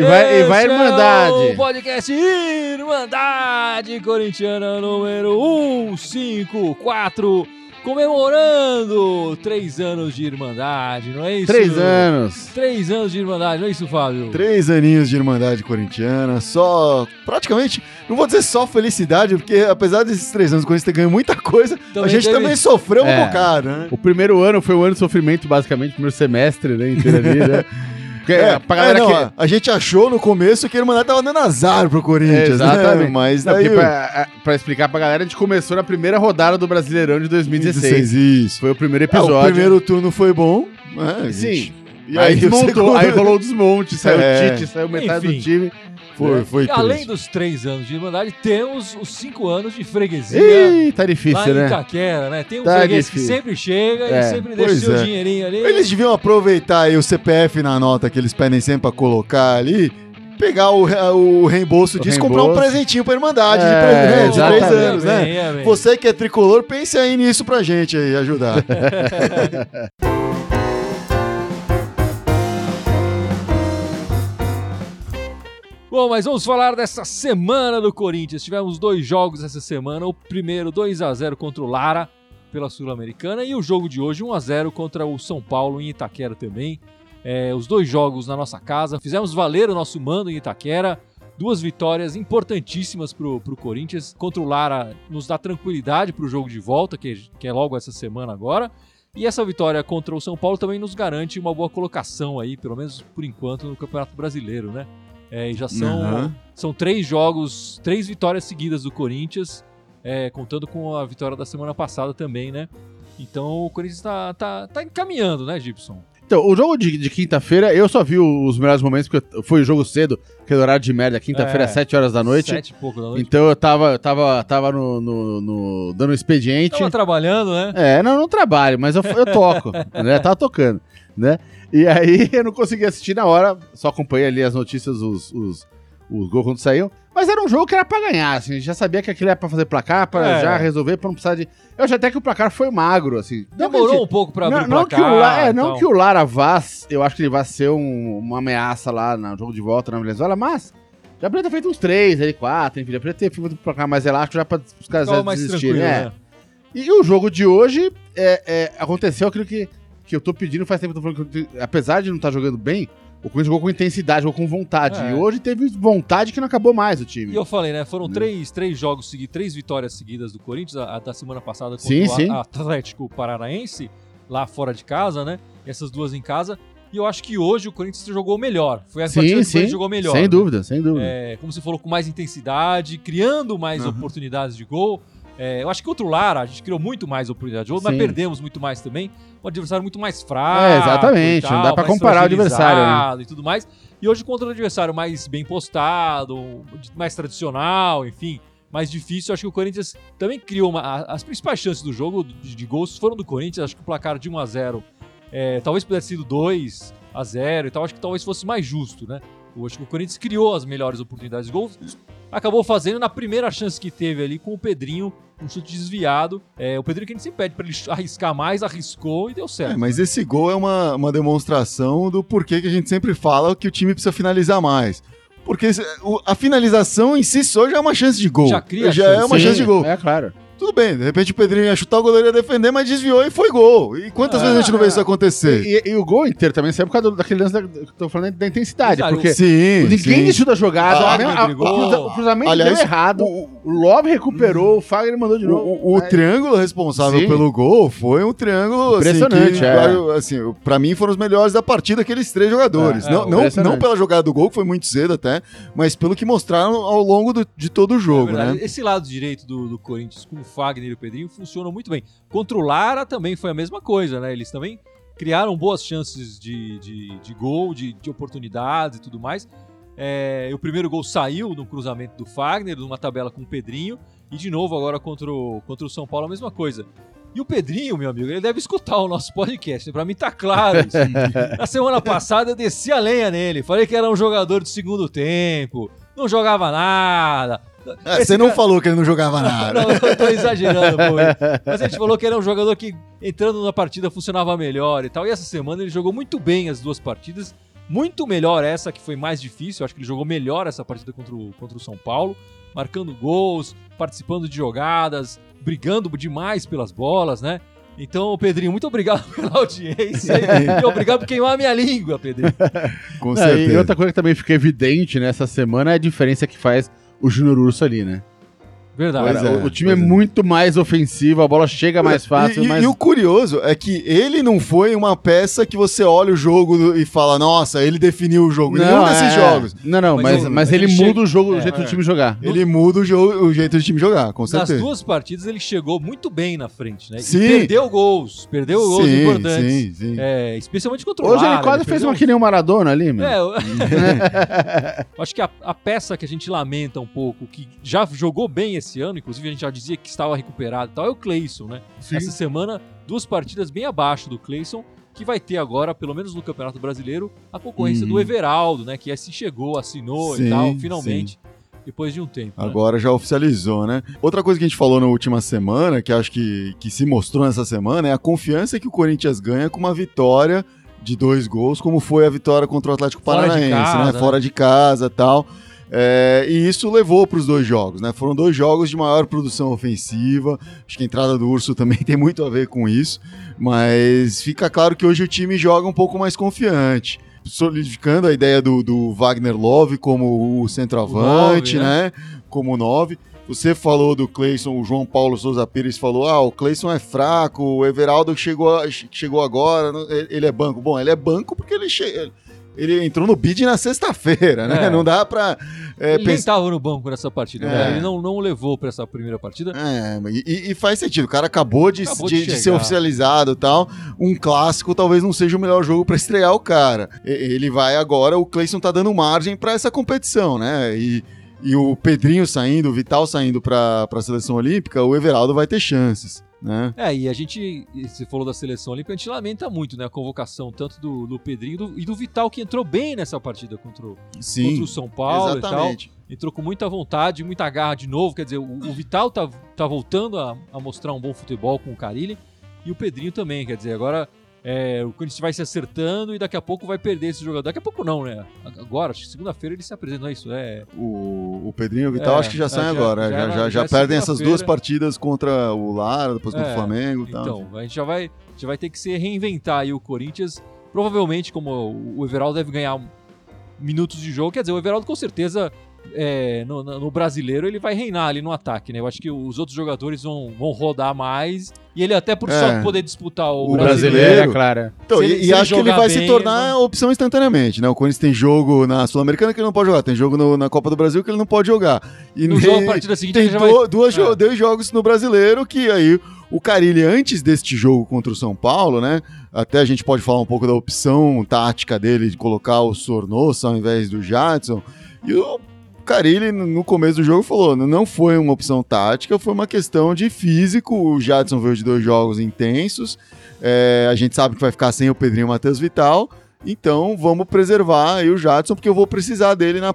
E vai, e vai é Irmandade. o podcast Irmandade Corintiana número 154, comemorando três anos de Irmandade, não é isso? Três anos. Três anos de Irmandade, não é isso, Fábio? Três aninhos de Irmandade Corintiana, só. Praticamente, não vou dizer só felicidade, porque apesar desses três anos o Corinthians ter ganho muita coisa, a Também gente teve- também sofreu É. um bocado, né? O primeiro ano foi um ano de sofrimento, basicamente, primeiro semestre, né, inteiro ali, né? Porque É, pra galera é, não, que... a- gente achou no começo que a Irmandade tava dando azar pro Corinthians, Exatamente. né? Mas Não, daí... pra, pra explicar pra galera, a gente começou na primeira rodada do Brasileirão de 2016. isso. Foi o primeiro É, episódio. o primeiro turno foi bom, né? Sim. gente- E aí, aí, o desmontou, segundo- aí rolou o desmonte, saiu É. o Tite, saiu metade Enfim. do time. Foi, foi E além dos três anos de Irmandade, temos os cinco anos de freguesia. Ih, tá difícil, em né? Itaquera, né? Tem um Tá freguês que difícil. sempre chega É, e sempre deixa pois seu é. dinheirinho ali. Eles deviam aproveitar aí o CPF na nota que eles pedem sempre pra colocar ali, pegar o, o reembolso O disso e comprar um presentinho pra Irmandade É, de, né, de três anos, né? Você que é tricolor, pense aí nisso pra gente aí, ajudar. Bom, mas vamos falar dessa semana do Corinthians. Tivemos dois jogos essa semana. O primeiro 2 a 0 contra o Lara pela Sul-Americana e o jogo de hoje 1 a 0 contra o São Paulo em Itaquera também. É, os dois jogos na nossa casa. Fizemos valer o nosso mando em Itaquera. Duas vitórias importantíssimas pro, pro Corinthians. Contra o Lara nos dá tranquilidade pro jogo de volta, que, que é logo essa semana agora. E essa vitória contra o São Paulo também nos garante uma boa colocação aí, pelo menos por enquanto, no Campeonato Brasileiro, né? É, e já são, Aham. são três jogos, três vitórias seguidas do Corinthians, é, contando com a vitória da semana passada também, né? Então o Corinthians tá, tá, tá encaminhando, né, Gibson? Então, o jogo de, de quinta-feira, eu só vi os melhores momentos, porque foi o jogo cedo, aquele horário de merda, quinta-feira, É. às 7 horas da noite. Sete e pouco da noite. Então eu tava, tava, tava no, no- no- dando um expediente. Tava trabalhando, né? É, não, não trabalho, mas eu, eu toco, né? Tava tocando, né? E aí eu não consegui assistir na hora, só acompanhei ali as notícias, os, os, os gols quando saíam. Mas era um jogo que era pra ganhar, assim, a gente já sabia que aquilo era pra fazer placar, pra É. já resolver, pra não precisar de... Eu achei até que o placar foi magro, assim. Demorou um pouco pra abrir não, o não que placar. o La- é, não tal. que o Lara Vaz, eu acho que ele vai ser um- uma ameaça lá no jogo de volta na Venezuela, mas já poderia ter feito uns três, aí quatro, enfim, já poderia ter feito um placar mais elástico já pra os caras desistirem. tranquilo, é. né? E o jogo de hoje é, é, aconteceu aquilo que, que eu tô pedindo faz tempo que eu tô falando que eu- apesar de não estar jogando bem, o Corinthians jogou com intensidade, jogou com vontade. É. E hoje teve vontade que não acabou mais o time. E eu falei, né? Foram Né? três, três jogos seguidos, três vitórias seguidas do Corinthians, a, a da semana passada contra Sim, o sim. Atlético Paranaense, lá fora de casa, né? E essas duas em casa. E eu acho que hoje o Corinthians jogou melhor. Foi a partida Sim, que o. Corinthians jogou melhor. Sem né? dúvida, sem dúvida. É, como você falou, com mais intensidade, criando mais Uhum. oportunidades de gol. É, eu acho que contra o Lara a gente criou muito mais oportunidade de gol, mas perdemos muito mais também. Um adversário muito mais fraco. É, exatamente, tal, não dá pra mais comparar o adversário, né? E tudo mais. E hoje contra um adversário mais bem postado, mais tradicional, enfim, mais difícil. Acho que o Corinthians também criou uma, as principais chances do jogo de, de gols foram do Corinthians. Acho que o placar de 1 a 0 é, talvez pudesse sido 2 a 0 e tal. Acho que talvez fosse mais justo, né? Eu acho que o Corinthians criou as melhores oportunidades de gols. Acabou fazendo na primeira chance que teve ali com o Pedrinho, um chute desviado. É, o Pedrinho que a gente sempre pede pra ele arriscar mais, arriscou e deu certo. É, mas esse gol é uma, uma demonstração do porquê que a gente sempre fala que o time precisa finalizar mais. Porque a finalização em si só já é uma chance de gol. Já cria Já chance. é uma Sim, chance de gol. É, claro. Tudo bem, de repente o Pedrinho ia chutar, o goleiro ia defender, mas desviou e foi gol. E quantas É, vezes a gente não vê isso acontecer? E, e- e o gol inteiro também saiu por causa do- daquele lance da, que eu tô falando da intensidade. Exato. Porque sim, ninguém sim. desistiu da jogada. Ah, a a- brigou. o, cruza- o cruzamento Aliás, deu errado. o- O Love recuperou, o Fagner mandou de novo. o- o É, triângulo responsável Sim. pelo gol foi um triângulo Impressionante, assim, que, é. claro, assim, para mim foram os melhores da partida aqueles três jogadores. É, é, não, não, não pela jogada do gol, que foi muito cedo até, mas pelo que mostraram ao longo do- de todo o É jogo, verdade. né? Esse lado direito do, do Corinthians com o Fagner e o Pedrinho funcionam muito bem. Contra o Lara também foi a mesma coisa, né? Eles também criaram boas chances de, de, de gol, de, de oportunidades e tudo mais. É, o primeiro gol saiu no cruzamento do Fagner, numa tabela com o Pedrinho. E de novo agora contra o, contra o São Paulo a mesma coisa. E o Pedrinho, meu amigo, ele deve escutar o nosso podcast. né? Pra mim tá claro isso. Na semana passada eu desci a lenha nele. Falei que era um jogador de segundo tempo. Não jogava nada. É, você não cara- falou que ele não jogava nada. não, eu tô exagerando, pô. Mas a gente falou que era um jogador que entrando na partida funcionava melhor e tal. E essa semana ele jogou muito bem as duas partidas Muito melhor essa, que foi mais difícil. Eu acho que ele jogou melhor essa partida contra o, contra o São Paulo. Marcando gols, participando de jogadas, brigando demais pelas bolas, né? Então, Pedrinho, muito obrigado pela audiência e obrigado por queimar a minha língua, Pedrinho. Com Não, certeza. e outra coisa que também fica evidente nessa semana é a diferença que faz o Júnior Urso ali, né? Verdade. Cara, é, o, time é, é. muito mais ofensivo, a bola chega mais fácil, E, e- mas... e o curioso é que ele não foi uma peça que você olha o jogo e fala, nossa, ele definiu o jogo. Nenhum desses é. jogos. Não, não, Mas mas, mas ele ele chega- muda o jogo, é, o jeito é. do time jogar. Ele muda o, jogo, o jeito do time jogar, com Nas certeza. duas partidas ele chegou muito bem na frente, né? E Sim. perdeu gols, perdeu gols sim, importantes. sim, sim. É, especialmente contra o Hoje Lara, ele quase fez perdeu uma que nem o Maradona ali, mano. É, eu... acho que a, a peça que a gente lamenta um pouco, que já jogou bem esse ano, inclusive a gente já dizia que estava recuperado e tal, é o Cleison, né? Essa semana, duas partidas bem abaixo do Cleison, que vai ter agora, pelo menos no Campeonato Brasileiro, a concorrência Uhum. do Everaldo, né? Que assim chegou, assinou Sim, e tal, finalmente, depois de um tempo. né? Agora já oficializou, né? Outra coisa que a gente falou na última semana, que acho que, que se mostrou nessa semana, é a confiança que o Corinthians ganha com uma vitória de dois gols, como foi a vitória contra o Atlético Fora de Paranaense, casa, né? né? Fora de casa e tal. É, e isso levou para os dois jogos, né? Foram dois jogos de maior produção ofensiva. Acho que a entrada do Urso também tem muito a ver com isso. Mas fica claro que hoje o time joga um pouco mais confiante. Solidificando a ideia do, do Wagner Love como o centroavante, O nove, né? Como nove. Você falou do Cleison, o João Paulo Souza Pires falou: ah, o Cleison é fraco, o Everaldo chegou, chegou agora, ele é banco. Bom, ele é banco porque ele, che- ele entrou no bid na sexta-feira, né? É. Não dá pra é, ele estava no banco nessa partida, É. né? Ele não, não o levou para essa primeira partida. É, e- e, faz sentido. O cara acabou de, Acabou de, de de ser oficializado e tal. Um clássico talvez não seja o melhor jogo pra estrear o cara. Ele vai agora, o Cleison tá dando margem pra essa competição, né? E, e o Pedrinho saindo, o Vital saindo pra, pra seleção olímpica, o Everaldo vai ter chances, né? É, e a gente, você falou da seleção olímpica, a gente lamenta muito, né? A convocação tanto do, do Pedrinho e do, e do Vital, que entrou bem nessa partida contra o, Sim. contra o São Paulo e tal. exatamente. Entrou com muita vontade, muita garra de novo. Quer dizer, o, o Vital tá, tá voltando a, a mostrar um bom futebol com o Carilli. E o Pedrinho também, quer dizer, agora é, o Corinthians vai se acertando e daqui a pouco vai perder esse jogador. Daqui a pouco não, né? Agora, acho que segunda-feira ele se apresenta, não é isso? É, O, o Pedrinho e o Vital É, acho que já é, saem já- agora. já Já, já, já já é perdem essas duas partidas contra o Lara, depois contra É, o Flamengo e tal. Então, a gente já vai, gente vai ter que se reinventar aí o Corinthians. Provavelmente, como o Everaldo deve ganhar minutos de jogo, quer dizer, o Everaldo com certeza é, no, no- brasileiro ele vai reinar ali no ataque, né? Eu acho que os outros jogadores vão, vão rodar mais e ele até por É. só poder disputar o, O brasileiro. brasileiro, é claro. Então, e, ele- e acho que ele vai bem, se tornar ele opção instantaneamente, né? O Corinthians tem jogo na Sul-Americana que ele não pode jogar, tem jogo no- na Copa do Brasil que ele não pode jogar. E No nem- jogo, partida seguinte, tem ele já vai- do- duas É. dois jogos no Brasileiro que aí o Carilli, antes deste jogo contra o São Paulo, né? Até a gente pode falar um pouco da opção tática dele de colocar o Sornosa ao invés do Jadson. E o Carilli, no começo do jogo, falou: não foi uma opção tática, foi uma questão de físico. O Jadson veio de dois jogos intensos. É, a gente sabe que vai ficar sem o Pedrinho e o Matheus Vital. Então vamos preservar aí o Jadson, porque eu vou precisar dele na,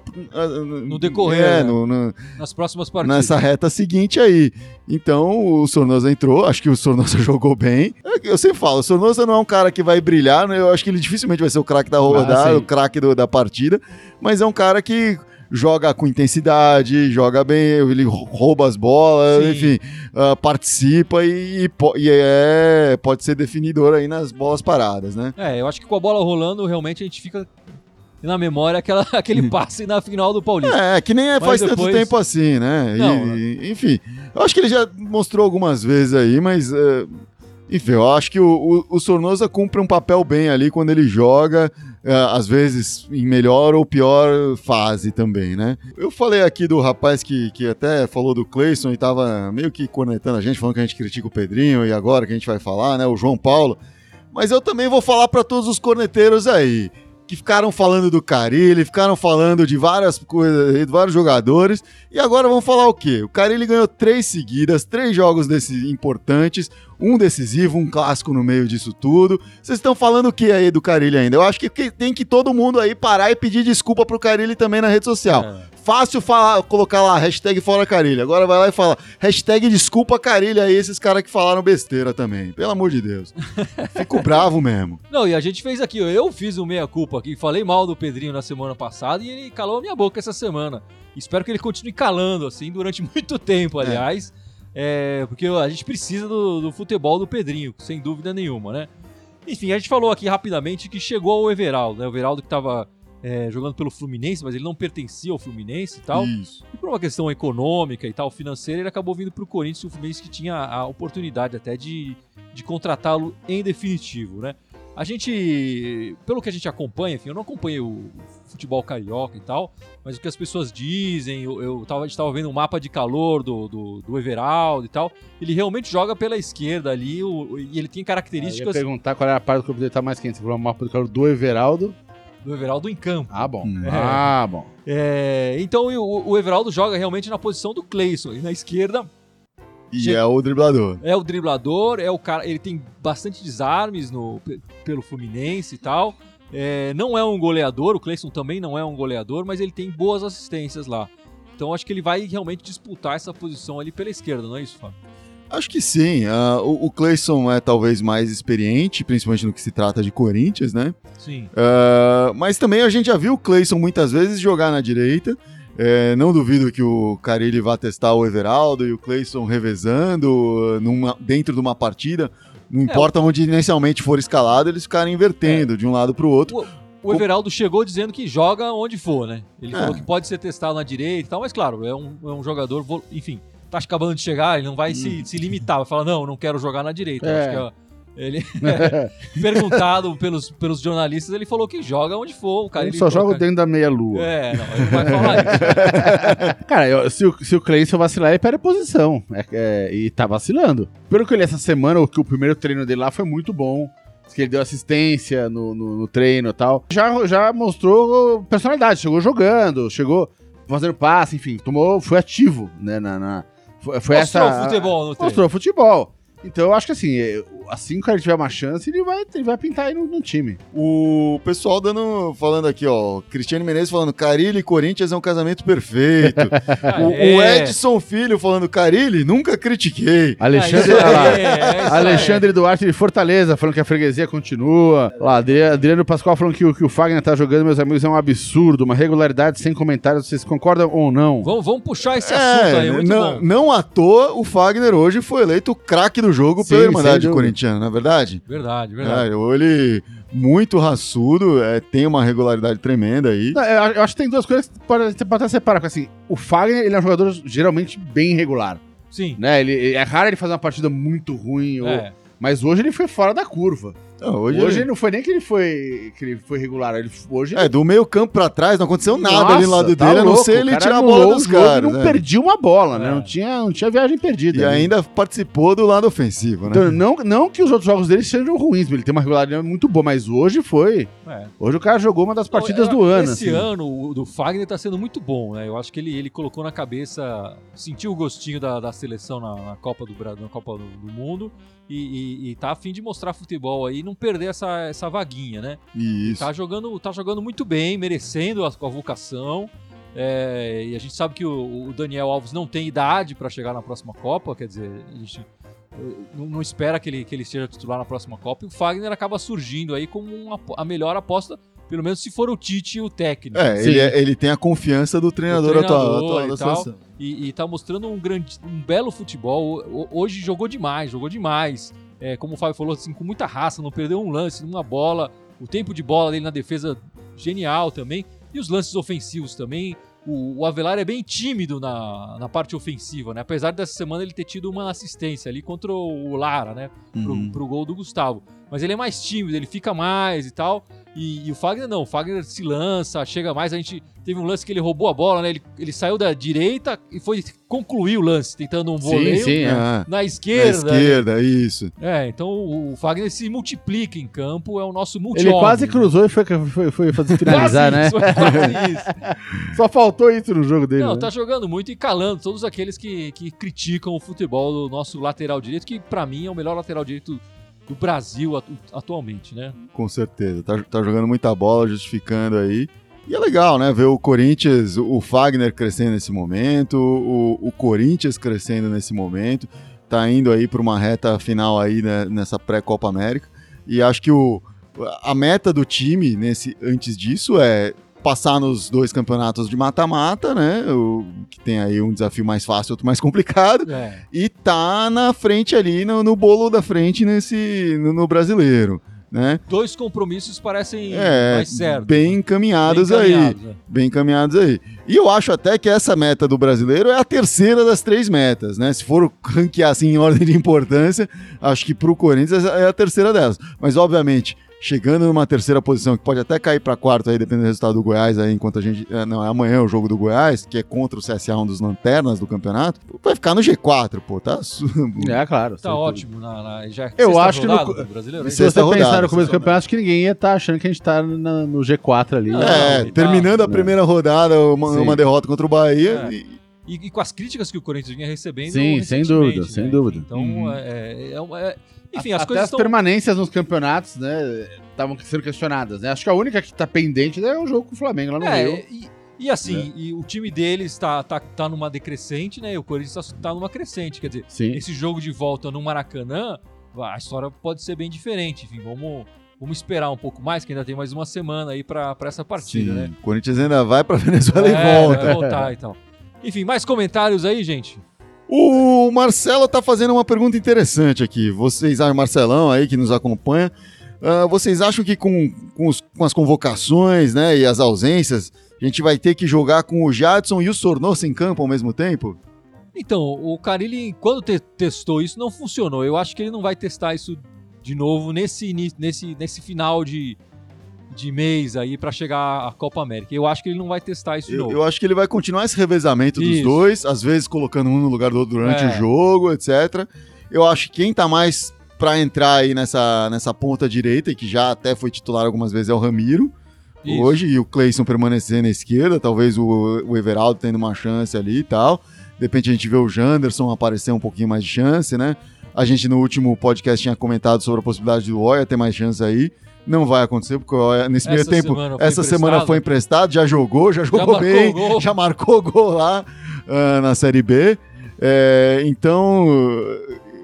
No decorrer, É, né? no- no, nas próximas partidas. nessa reta seguinte aí. Então o Sornosa entrou, acho que o Sornosa jogou bem. É Eu sempre falo, o Sornosa não é um cara que vai brilhar, né? eu acho que ele dificilmente vai ser o craque da rodada, sim. o craque da partida, mas é um cara que joga com intensidade, joga bem, ele rou- rouba as bolas, Sim. enfim, ah, participa e, e é, pode ser definidor aí nas bolas paradas, né? É, eu acho que com a bola rolando, realmente a gente fica na memória aquela, aquele passe na final do Paulista. É, que nem é, faz depois- tanto tempo assim, né? E- Não, e- enfim, eu acho que ele já mostrou algumas vezes aí, mas. é, enfim, eu acho que o, o, o Sornosa cumpre um papel bem ali quando ele joga, é, às vezes em melhor ou pior fase também, né? Eu falei aqui do rapaz que, que até falou do Cleison e tava meio que cornetando a gente, falando que a gente critica o Pedrinho e agora que a gente vai falar, né? O João Paulo. Mas eu também vou falar para todos os corneteiros aí que ficaram falando do Carilli, ficaram falando de várias coisas, de vários jogadores, e agora vamos falar o quê? O Carilli ganhou três seguidas, três jogos desses importantes, um decisivo, um clássico no meio disso tudo. Vocês estão falando o que aí do Carilli ainda? Eu acho que tem que todo mundo aí parar e pedir desculpa pro Carilli também na rede social. É. Fácil falar, colocar lá, hashtag fora Carilli. Agora vai lá e fala, hashtag desculpa Carilli aí, esses caras que falaram besteira também. Pelo amor de Deus. Fico bravo mesmo. Não, e a gente fez aqui, eu fiz o meia-culpa aqui, falei mal do Pedrinho na semana passada e ele calou a minha boca essa semana. Espero que ele continue calando, assim, durante muito tempo, aliás. É, porque a gente precisa do, do futebol do Pedrinho, sem dúvida nenhuma, né? Enfim, a gente falou aqui rapidamente que chegou o Everaldo, né? O Everaldo que tava é, jogando pelo Fluminense, mas ele não pertencia ao Fluminense e tal. Isso. E por uma questão econômica e tal, financeira, ele acabou vindo pro Corinthians e o Fluminense que tinha a oportunidade até de, de contratá-lo em definitivo, né? A gente, pelo que a gente acompanha, enfim, eu não acompanhei o futebol carioca e tal, mas o que as pessoas dizem, eu, eu tava, a gente tava vendo um mapa de calor do, do, do Everaldo e tal, ele realmente joga pela esquerda ali o- e ele tem Eu ia características perguntar qual era a parte do corpo dele tá mais quente. Você falou o mapa do calor do Everaldo. do Everaldo em campo. Ah, bom. Hum. Ah, bom. É, então o, o Everaldo joga realmente na posição do Cleison, e na esquerda E Chega- é o driblador. É o driblador, é o cara. Ele tem bastante desarmes no, pe- pelo Fluminense e tal. É, não é um goleador, o Cleison também não é um goleador, mas ele tem boas assistências lá. Então acho que ele vai realmente disputar essa posição ali pela esquerda, não é isso, Fábio? Acho que sim. Ah, o, o Cleison é talvez mais experiente, principalmente no que se trata de Corinthians, né? Sim. Ah, mas também a gente já viu o Cleison muitas vezes jogar na direita. É, não duvido que o Carilli vá testar o Everaldo e o Cleison revezando ah, numa- dentro de uma partida. Não importa onde inicialmente for escalado, eles ficarem invertendo de um lado para o outro. O Everaldo chegou dizendo que joga onde for, né? Ele É. falou que pode ser testado na direita e tal, mas claro, é um, é um jogador, enfim, tá acabando de chegar, ele não vai se, se limitar, vai falar, não, não quero jogar na direita. É. Acho que, ó, ele, perguntado pelos, pelos jornalistas, ele falou que joga onde for. O cara Ele ele só joga dentro da meia-lua. É, não, ele não vai falar isso. Cara, eu- se, o, se o Cleison vacilar, ele perde a posição. É- é, e tá vacilando. Pelo que eu li essa semana, o, que o primeiro treino dele lá foi muito bom. Que ele deu assistência no, no- no treino e tal. Já, já mostrou personalidade. Chegou jogando, chegou fazendo passe, enfim. Tomou, foi ativo, né? Na, na- foi, foi Mostrou essa. futebol no treino. Mostrou futebol. Então eu acho que assim, é, assim que o cara tiver uma chance, ele vai, ele vai pintar aí no, no time. O pessoal dando, falando aqui, ó, Cristiano Menezes falando, Carilli e Corinthians é um casamento perfeito. o, o É. Edson Filho falando, Carilli, nunca critiquei. Alexandre, é. Alexandre Duarte de Fortaleza, falando que a freguesia continua. Lá, Adri- Adriano Pascoal falando que o que o Fagner tá jogando, meus amigos, é um absurdo, uma regularidade sem comentários. Vocês concordam ou não? Vamos, vamos puxar esse assunto aí, muito É, não, bom. não à toa o Fagner hoje foi eleito o craque do jogo Sim, pela Irmandade. Corintiana, não é verdade? Verdade, verdade. É, ele muito raçudo, é, tem uma regularidade tremenda aí. Não, eu, eu acho que tem duas coisas que pode- você pode até separar. Porque assim, o Fagner ele é um jogador geralmente bem regular. Sim. Né? Ele, é raro ele fazer uma partida muito ruim, ou- É. mas hoje ele foi fora da curva. Não, Hoje, hoje, ele- não foi nem que ele foi, que ele foi regular, ele, hoje é, do meio campo pra trás não aconteceu nada Nossa, ali no lado tá dele, a não louco, ser ele tirar a bola dos e caras. Não né? perdia uma bola, né? É. Não tinha, não tinha viagem perdida. E né? ainda participou do lado ofensivo, né? Então, não, não que os outros jogos dele sejam ruins, ele tem uma regularidade muito boa, mas hoje foi. É. Hoje o cara jogou uma das partidas Não, do ano. Esse assim. ano, o do Fagner tá sendo muito bom, né? Eu acho que ele, ele colocou na cabeça, sentiu o gostinho da, da seleção na, na Copa do Brasil, na Copa do, do Mundo, e, e, e tá a fim de mostrar futebol aí e não perder essa, essa vaguinha, né? Isso. Tá jogando, tá jogando muito bem, merecendo a convocação. É, e a gente sabe que o, o Daniel Alves não tem idade para chegar na próxima Copa, quer dizer, a gente eh, não, não espera que ele, que ele seja titular na próxima Copa. E o Fagner acaba surgindo aí como uma, a melhor aposta, pelo menos se for o Tite o técnico. É, ele, é- ele tem a confiança do treinador, Do atual, treinador atual e da seleção. E, e tá mostrando um, grande, um belo futebol. Hoje jogou demais, jogou demais. É, como o Fábio falou, assim, com muita raça, não perdeu um lance, uma bola. O tempo de bola dele na defesa, genial também. E os lances ofensivos também. O, o Avelar é bem tímido na, na parte ofensiva, né? Apesar dessa semana ele ter tido uma assistência ali contra o Lara, né? Pro, Uhum. pro gol do Gustavo. mas ele é mais tímido, ele fica mais e tal. E, e o Fagner não, o Fagner se lança, chega mais. A gente teve um lance que ele roubou a bola, né? Ele, ele saiu da direita e foi concluir o lance, tentando um voleio Sim, sim, é. Ah, na na esquerda. esquerda, isso. É, então o Fagner se multiplica em campo, é o nosso multi Ele quase cruzou e foi, foi, foi fazer finalizar, né? Quase isso, quase isso. Só faltou isso no jogo dele. Não, né? tá jogando muito e calando todos aqueles que, que criticam o futebol do nosso lateral direito, que pra mim é o melhor lateral direito do Brasil atu- atualmente, né? Com certeza. Tá, tá jogando muita bola, justificando aí. E é legal, né? Ver o Corinthians, o Fagner crescendo nesse momento, o, o Corinthians crescendo nesse momento. Tá indo aí para uma reta final aí né, nessa pré-Copa América. E acho que o, a meta do time nesse, antes disso é passar nos dois campeonatos de mata-mata, né? O, que tem aí um desafio mais fácil, outro mais complicado. É. E tá na frente ali, no, no bolo da frente nesse, no, no brasileiro, né? Dois compromissos parecem É, mais certos. bem encaminhados aí. né? Bem encaminhados aí. E eu acho até que essa meta do brasileiro é a terceira das três metas, né? Se for ranquear assim em ordem de importância, acho que pro Corinthians é a terceira delas. Mas, obviamente, chegando numa terceira posição, que pode até cair para quarto aí, dependendo do resultado do Goiás, aí, enquanto a gente. é, Não, é amanhã o jogo do Goiás, que é contra o CSA, um dos lanternas do campeonato, vai ficar no G4, pô, tá? É, claro. Tá sem ótimo. Na, na- já é Eu acho que no rodada co- do brasileiro. Se você rodada, pensar no começo do campeonato, acho que ninguém ia estar achando que a gente tá na- no G4 ali. Não, É, tá- terminando a primeira rodada, uma, uma derrota contra o Bahia. É. e- E, e com as críticas que o Corinthians vinha recebendo. Sim, sem dúvida, sem né? dúvida. Então, Uhum. é, é uma- é- enfim, as Até coisas as estão. permanências nos campeonatos, né, estavam sendo questionadas, né? Acho que a única que tá pendente é o jogo com o Flamengo lá no É, Rio. e, e assim, e o time deles tá, tá, tá numa decrescente, né? E o Corinthians tá, tá numa crescente. Quer dizer, Sim. esse jogo de volta no Maracanã, a história pode ser bem diferente. Enfim, vamos, vamos esperar um pouco mais, que ainda tem mais uma semana aí pra, pra essa partida, Sim, né? o Corinthians ainda vai pra Venezuela É, e volta. Vai voltar e tal. Enfim, mais comentários aí, gente? O Marcelo tá fazendo uma pergunta interessante aqui. Vocês, ah, Marcelão aí que nos acompanha, ah, vocês acham que com, com, os- com as convocações né, e as ausências, a gente vai ter que jogar com o Jadson e o Sornosa em campo ao mesmo tempo? Então, o Carilli, quando te- testou isso, não funcionou. Eu acho que ele não vai testar isso de novo nesse, nesse, nesse final de, de mês aí pra chegar à Copa América. Eu acho que ele não vai testar isso de Eu, novo. eu acho que ele vai continuar esse revezamento dos Isso. dois, às vezes colocando um no lugar do outro durante É. o jogo, etc. Eu acho que quem tá mais pra entrar aí nessa, nessa ponta direita, e que já até foi titular algumas vezes, é o Ramiro. Isso. Hoje, e o Cleison permanecer na esquerda, talvez o, o Everaldo tendo uma chance ali e tal. De repente a gente vê o Janderson aparecer um pouquinho mais de chance, né? A gente no último podcast tinha comentado sobre a possibilidade do Oia ter mais chance aí. Não vai acontecer, porque nesse Essa meio tempo, semana essa semana emprestado. foi emprestado, já jogou, já jogou marcou bem, gol. já marcou gol lá ah, na Série B. É, então,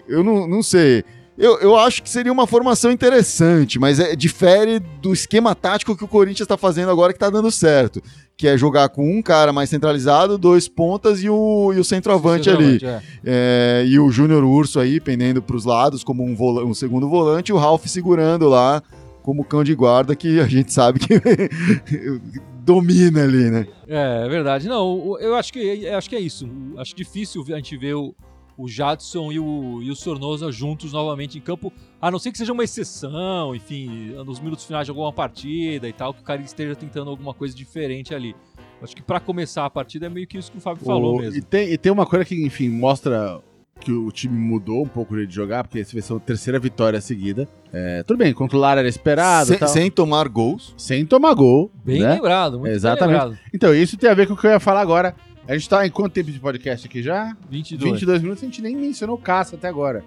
eu não, não sei. Eu, eu acho que seria uma formação interessante, mas é, difere do esquema tático que o Corinthians está fazendo agora que está dando certo. Que é jogar com um cara mais centralizado, dois pontas e o, e o centroavante ali. é. É, e o Júnior Urso aí pendendo para os lados como um, um segundo volante e o Ralf segurando lá como cão de guarda que a gente sabe que domina ali, né? É, é verdade. Não, eu acho que, eu acho que é isso. Acho difícil a gente ver o, o Jadson e o, e o Sornosa juntos novamente em campo, a não ser que seja uma exceção, enfim, nos minutos finais de alguma partida e tal, que o cara esteja tentando alguma coisa diferente ali. Acho que pra começar a partida é meio que isso que o Fábio falou O- mesmo. E tem, e tem uma coisa que, enfim, mostra que o time mudou um pouco o jeito de jogar, porque essa vai ser a terceira vitória seguida. É, tudo bem, contra o Lara era esperado, Sem, tal, sem... sem tomar gols. tomar gol. Bem né? lembrado, muito Exatamente. bem lembrado. Então, isso tem a ver com o que eu ia falar agora. A gente tá em quanto tempo de podcast aqui já? 22. 22 minutos, a gente nem mencionou o Cássio até agora.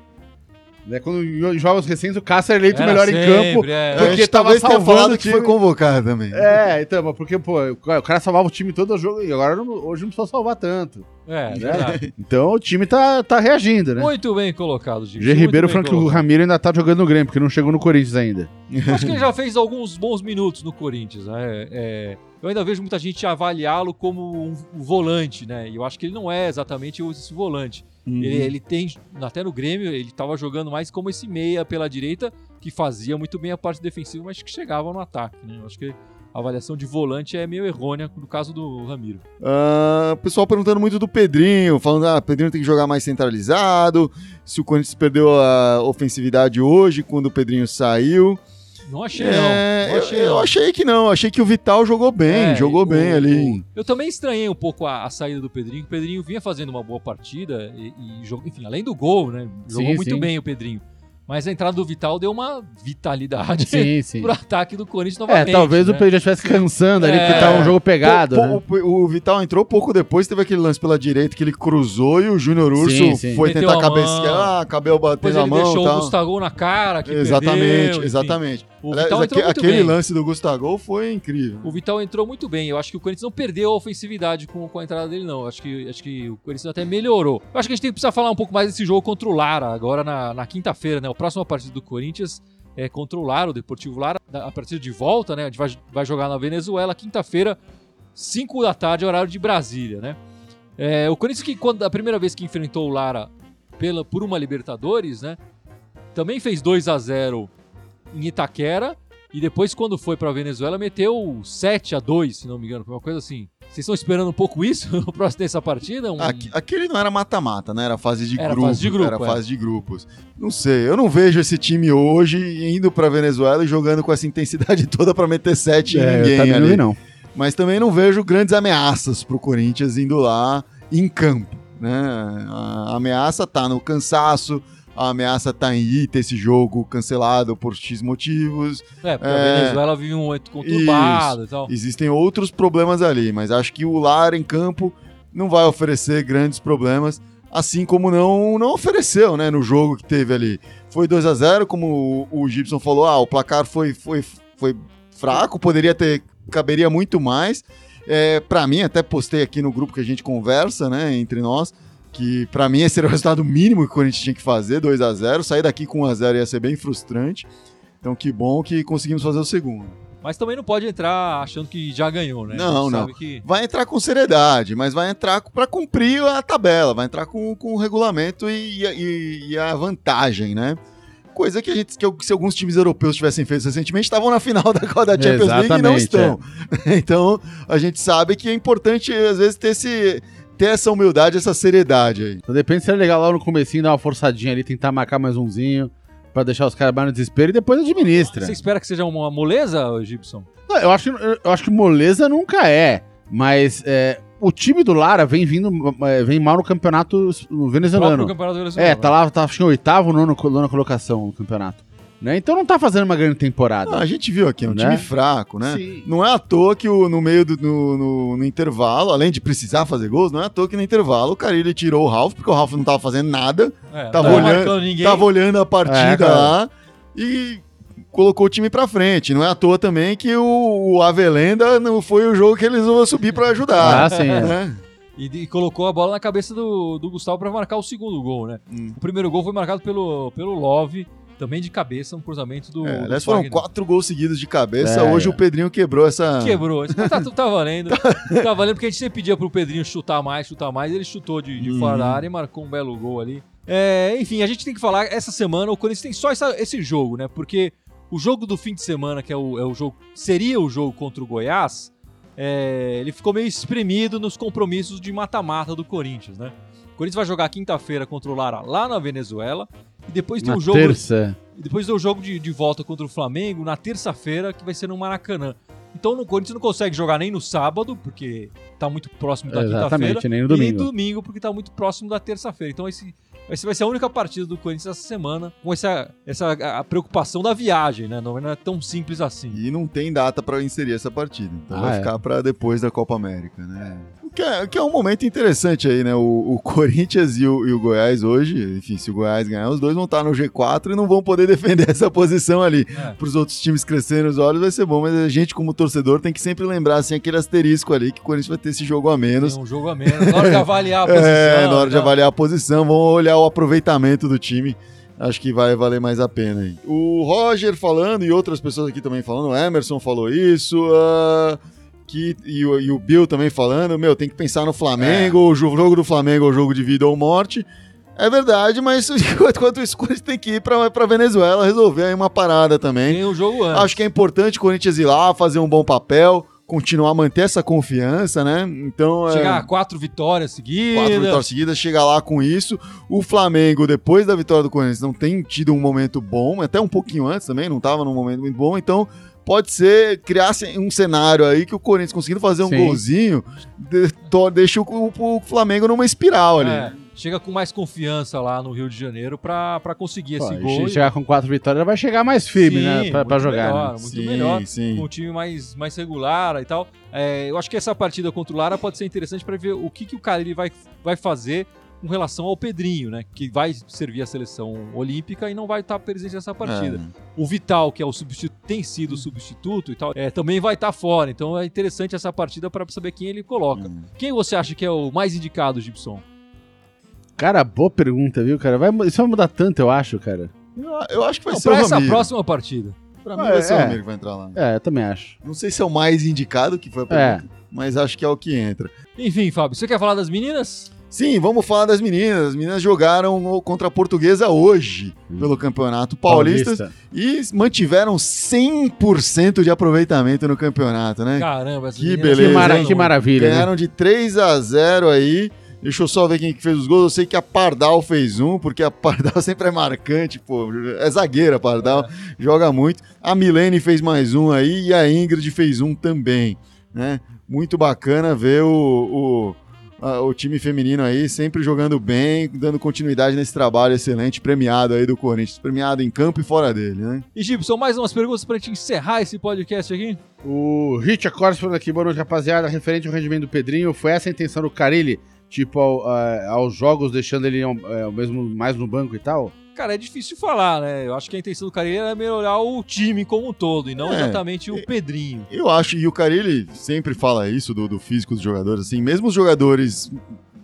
Né, Quando em jogos recentes o Cássio era eleito Era melhor em sempre, campo. é. Porque tava talvez tenha falado o que time. foi convocado também. É, então, mas porque, pô, o cara salvava o time todo o jogo e agora não- hoje não precisa salvar tanto. É, né? Então o time tá, tá reagindo, né? Muito bem colocado, Gil. G. Ribeiro que o colocado. Ramiro ainda tá jogando no Grêmio, porque não chegou no Corinthians ainda. Acho que ele já fez alguns bons minutos no Corinthians. Né? É, eu ainda vejo muita gente avaliá-lo como um volante, né? E eu acho que ele não é exatamente esse volante. Uhum. Ele, ele tem, até no Grêmio, ele estava jogando mais como esse meia pela direita, que fazia muito bem a parte defensiva, mas que chegava no ataque. Né? Eu acho que a avaliação de volante é meio errônea no caso do Ramiro. Ah, pessoal perguntando muito do Pedrinho, falando ah, Pedrinho tem que jogar mais centralizado, se o Corinthians perdeu a ofensividade hoje quando o Pedrinho saiu. Não achei, É, não. Não eu, achei, eu não. achei que não, achei que o Vital jogou bem, É, jogou o- bem o- ali. Eu também estranhei um pouco a, a saída do Pedrinho. O Pedrinho vinha fazendo uma boa partida e, e jogou- enfim, além do gol, né? Jogou Sim, muito sim. bem o Pedrinho. Mas a entrada do Vital deu uma vitalidade Sim, sim. pro ataque do Corinthians É, novamente. talvez né? o Pedro já estivesse cansando ali, É. porque tava um jogo pegado, Pô, né? pô, o, o Vital entrou pouco depois, teve aquele lance pela direita que ele cruzou e o Júnior Urso Sim, sim. foi Meteu tentar cabecear, ah, cabelo Depois batendo a ele mão deixou o. Gustavo na cara. Que Exatamente, perdeu, exatamente. O Aliás, Vital entrou aque- muito aquele bem. lance do Gustavo foi incrível. O Vital entrou muito bem. Eu acho que o Corinthians não perdeu a ofensividade com, com a entrada dele, não. Eu Acho que, acho que o Corinthians até melhorou. Eu acho que a gente tem que precisar falar um pouco mais desse jogo contra o Lara, agora na, na quinta-feira, né? A próxima partida do Corinthians é contra o Lara, o Deportivo Lara. A partida de volta, né? A gente vai, vai jogar na Venezuela, quinta-feira, 5 da tarde, horário de Brasília, né? É, o Corinthians, que quando a primeira vez que enfrentou o Lara pela, por uma Libertadores, né? Também fez 2 a 0 em Itaquera. E depois, quando foi pra Venezuela, meteu 7 a 2 se não me engano. Foi uma coisa assim. Vocês estão esperando um pouco isso no próximo dessa partida? Um- Aque- Aquele não era mata-mata, né? Era fase de Era grupo. fase de grupo, Era é. fase de grupos. Não sei, eu não vejo esse time hoje indo pra Venezuela e jogando com essa intensidade toda pra meter sete em É, eu ninguém também não ali. vi, não. Mas também não vejo grandes ameaças pro Corinthians indo lá em campo, né? A ameaça tá no cansaço, a ameaça tá em ir ter esse jogo cancelado por X motivos. É, porque É. a Venezuela vive um momento conturbado e tal. Existem outros problemas ali, mas acho que o Lara em campo não vai oferecer grandes problemas, assim como não, não ofereceu, né, no jogo que teve ali. Foi 2 a 0 como o, o Gibson falou, ah, o placar foi, foi, foi fraco, poderia ter, caberia muito mais. É, para mim, até postei aqui no grupo que a gente conversa, né, entre nós, que pra mim esse era o resultado mínimo que o Corinthians tinha que fazer, 2 a 0 Sair daqui com 1 a 0 ia ser bem frustrante. Então que bom que conseguimos fazer o segundo. Mas também não pode entrar achando que já ganhou, né? Não, não. sabe que- vai entrar com seriedade, mas vai entrar para cumprir a tabela, vai entrar com, com o regulamento e, e- e a vantagem, né? Coisa que a gente, que, se alguns times europeus tivessem feito recentemente, estavam na final da, da Champions League e não Exatamente, estão. Então, a gente sabe que é importante, às vezes, ter, esse, ter essa humildade, essa seriedade aí. Então, de repente seria legal lá no comecinho dar uma forçadinha ali, tentar marcar mais umzinho, pra deixar os caras mais no desespero e depois administra. Você espera que seja uma moleza, Gibson? Não, eu, acho que, eu acho que moleza nunca é, mas é, o time do Lara vem vindo, é, vem mal no campeonato venezuelano. Campeonato Venezuelano. É, tá lá, tá acho que em oitavo, nono, nona colocação no campeonato. Né? Então não tá fazendo uma grande temporada. Ah, a gente viu aqui, é um Né? time fraco, né? Sim. Não é à toa que o- no meio do no, no- no intervalo, além de precisar fazer gols, não é à toa que no intervalo o Carilli tirou o Ralf, porque o Ralf não tava fazendo nada, É, tava não olhando- ninguém. tava olhando a partida É, lá e colocou o time pra frente. Não é à toa também que o, o Avelenda não foi o jogo que eles vão subir pra ajudar. Ah, sim, é. né? E, e colocou a bola na cabeça do, do Gustavo pra marcar o segundo gol, né? Hum. O primeiro gol foi marcado pelo, pelo Love, também de cabeça, um cruzamento do. É, do aliás, foram Fagner. quatro gols seguidos de cabeça. É, Hoje é. o Pedrinho quebrou essa. Quebrou. Mas tá, tá valendo. tá valendo porque a gente sempre pedia pro Pedrinho chutar mais, chutar mais. Ele chutou de, de Uhum. fora da área e marcou um belo gol ali. É, enfim, a gente tem que falar, essa semana o Corinthians tem só essa- esse jogo, né? Porque o jogo do fim de semana, que é o, é o jogo. Seria o jogo contra o Goiás, é, ele ficou meio espremido nos compromissos de mata-mata do Corinthians, né? O Corinthians vai jogar quinta-feira contra o Lara lá na Venezuela. E depois tem Na um jogo. terça. E depois tem o jogo de, de volta contra o Flamengo na terça-feira, que vai ser no Maracanã. Então o Corinthians não consegue jogar nem no sábado, porque tá muito próximo da quinta-feira. Exatamente, nem no E nem domingo. domingo, porque tá muito próximo da terça-feira. Então esse, esse vai ser a única partida do Corinthians essa semana, com essa, essa a preocupação da viagem, né? Não, não é tão simples assim. E não tem data pra inserir essa partida. Então Ah, vai é. ficar pra depois da Copa América, né? Que é, que é um momento interessante aí, né? O, o Corinthians e o, e o Goiás hoje, enfim, se o Goiás ganhar, os dois vão estar no G4 e não vão poder defender essa posição ali. É. Para os outros times crescerem os olhos vai ser bom, mas a gente, como torcedor, tem que sempre lembrar assim, aquele asterisco ali que o Corinthians vai ter esse jogo a menos. Tem um jogo a menos. Na hora de avaliar a posição. É, na hora de tá? avaliar a posição, vão olhar o aproveitamento do time. Acho que vai valer mais a pena aí. O Roger falando, e outras pessoas aqui também falando, o Emerson falou isso, ah, que, e, o, e o Bill também falando, meu, tem que pensar no Flamengo, o jo- jogo do Flamengo é o jogo de vida ou morte. É verdade, mas enquanto isso, o tem que ir pra, pra Venezuela resolver aí uma parada também. Tem o jogo antes. Acho que é importante o Corinthians ir lá, fazer um bom papel, continuar a manter essa confiança, né? Então, Chegar a é, quatro vitórias seguidas. quatro vitórias seguidas, chegar lá com isso. O Flamengo, depois da vitória do Corinthians, não tem tido um momento bom, até um pouquinho antes também, não tava num momento muito bom, então pode ser criar um cenário aí que o Corinthians conseguindo fazer um Sim. golzinho, de- to- deixa o, o Flamengo numa espiral ali. É, chega com mais confiança lá no Rio de Janeiro pra, pra conseguir Pô, esse gol. se chegar com quatro vitórias, vai chegar mais firme, Sim, né? Pra, pra muito jogar. melhor, né? muito sim, melhor. sim. com um time mais, mais regular e tal. É, eu acho que essa partida contra o Lara pode ser interessante para ver o que, que o Carille vai, vai fazer com relação ao Pedrinho, né? Que vai servir a seleção olímpica e não vai estar presente nessa partida. É. O Vital, que é o substitu- tem sido o substituto e tal, é, também vai estar fora. Então é interessante essa partida para saber quem ele coloca. Hum. Quem você acha que é o mais indicado, Gibson? Cara, boa pergunta, viu, cara? Vai, isso vai mudar tanto, eu acho, cara. Eu, eu acho que vai Não, ser pra o essa Ramiro. próxima partida. Pra mim É, vai ser o é. Ramiro que vai entrar lá. É, eu também acho. Não sei se é o mais indicado que foi a É. pergunta, mas acho que é o que entra. Enfim, Fábio, você quer falar das meninas? Sim, vamos falar das meninas. As meninas jogaram contra a Portuguesa hoje Hum. pelo Campeonato Paulista, e mantiveram 100% de aproveitamento no campeonato, né? Caramba, essas Que beleza, Que, mara- que maravilha, né? Ganharam de 3 a 0 aí. Deixa eu só ver quem que fez os gols. Eu sei que a Pardal fez um, porque a Pardal sempre é marcante, pô. É zagueira a Pardal, joga muito. A Milene fez mais um aí e a Ingrid fez um também, né? Muito bacana ver o, o, a- o time feminino aí sempre jogando bem, dando continuidade nesse trabalho excelente, premiado aí do Corinthians. Premiado em campo e fora dele, né? E Gibson, mais umas perguntas pra gente encerrar esse podcast aqui? O Rich Acordes falando aqui, boa noite, rapaziada. Referente ao rendimento do Pedrinho, foi essa a intenção do Carilli? Tipo, ao- a- aos jogos, deixando ele é, o mesmo mais no banco e tal? Cara, é difícil falar, né? Eu acho que a intenção do Carilli era melhorar o time como um todo e não É. exatamente o Pedrinho. Eu acho, e o Carilli sempre fala isso do, do físico dos jogadores, assim, mesmo os jogadores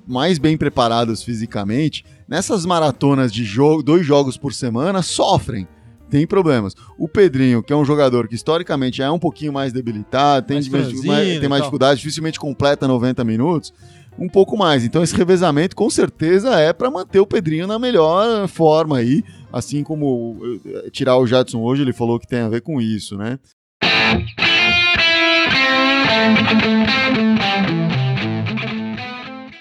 mais bem preparados fisicamente, nessas maratonas de jogo, dois jogos por semana, sofrem. Tem problemas. O Pedrinho, que é um jogador que historicamente é um pouquinho mais debilitado, tem, Mais mais- franzino mais- tem mais dificuldade, dificilmente completa 90 minutos, um pouco mais. Então esse revezamento com certeza é para manter o Pedrinho na melhor forma aí, assim como eh, tirar o Jadson hoje, ele falou que tem a ver com isso, né?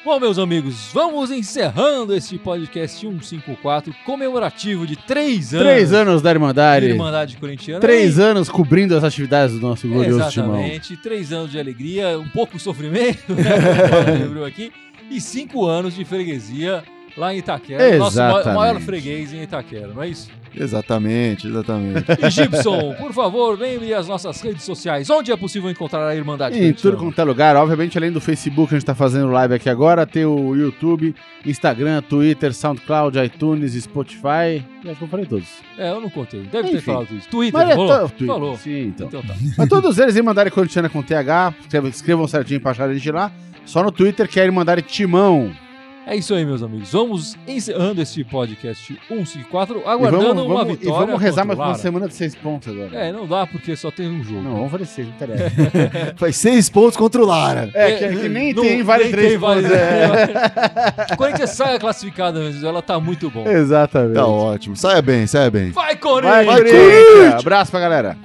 Bom, meus amigos, vamos encerrando este podcast 154 comemorativo de três anos. Três anos da de Irmandade. Irmandade Corintiana. Três E- anos cobrindo as atividades do nosso glorioso timão. Exatamente. Três anos de alegria, um pouco de sofrimento, né? lembrou aqui. E cinco anos de freguesia lá em Itaquera. Nosso maior, Exatamente. maior freguês em Itaquera, não é isso? Exatamente, exatamente. E Gibson, por favor, lembre as nossas redes sociais. Onde é possível encontrar a Irmandade Em tudo quanto é lugar, obviamente, além do Facebook, a gente tá fazendo live aqui agora, tem o YouTube, Instagram, Twitter, SoundCloud, iTunes, Spotify. Acho que eu falei todos. É, eu não contei. Deve ter Enfim. falado isso. Twitter, Mas é to- Twitter. Falou. Sim, então. Então tá. Mas todos eles Irmandade Corintiana com TH, escrevam, escrevam certinho pra achar a gente lá. Só no Twitter que é Irmandade Timão. É isso aí, meus amigos. Vamos encerrando este podcast 154, E aguardando vamos, uma vamos- vitória. E vamos rezar mais uma semana de seis pontos agora. É, não dá porque só tem um jogo. Não, vamos fazer seis, não interessa. Faz seis pontos contra o Lara. É, que, que nem Não- tem vale nem três tem vale- pontos. É. O Corinthians sai classificada, mas ela tá muito bom. Exatamente. Tá ótimo. Saia bem, saia bem. Vai, Corinthians! Vai, Corinthians! Abraço pra galera.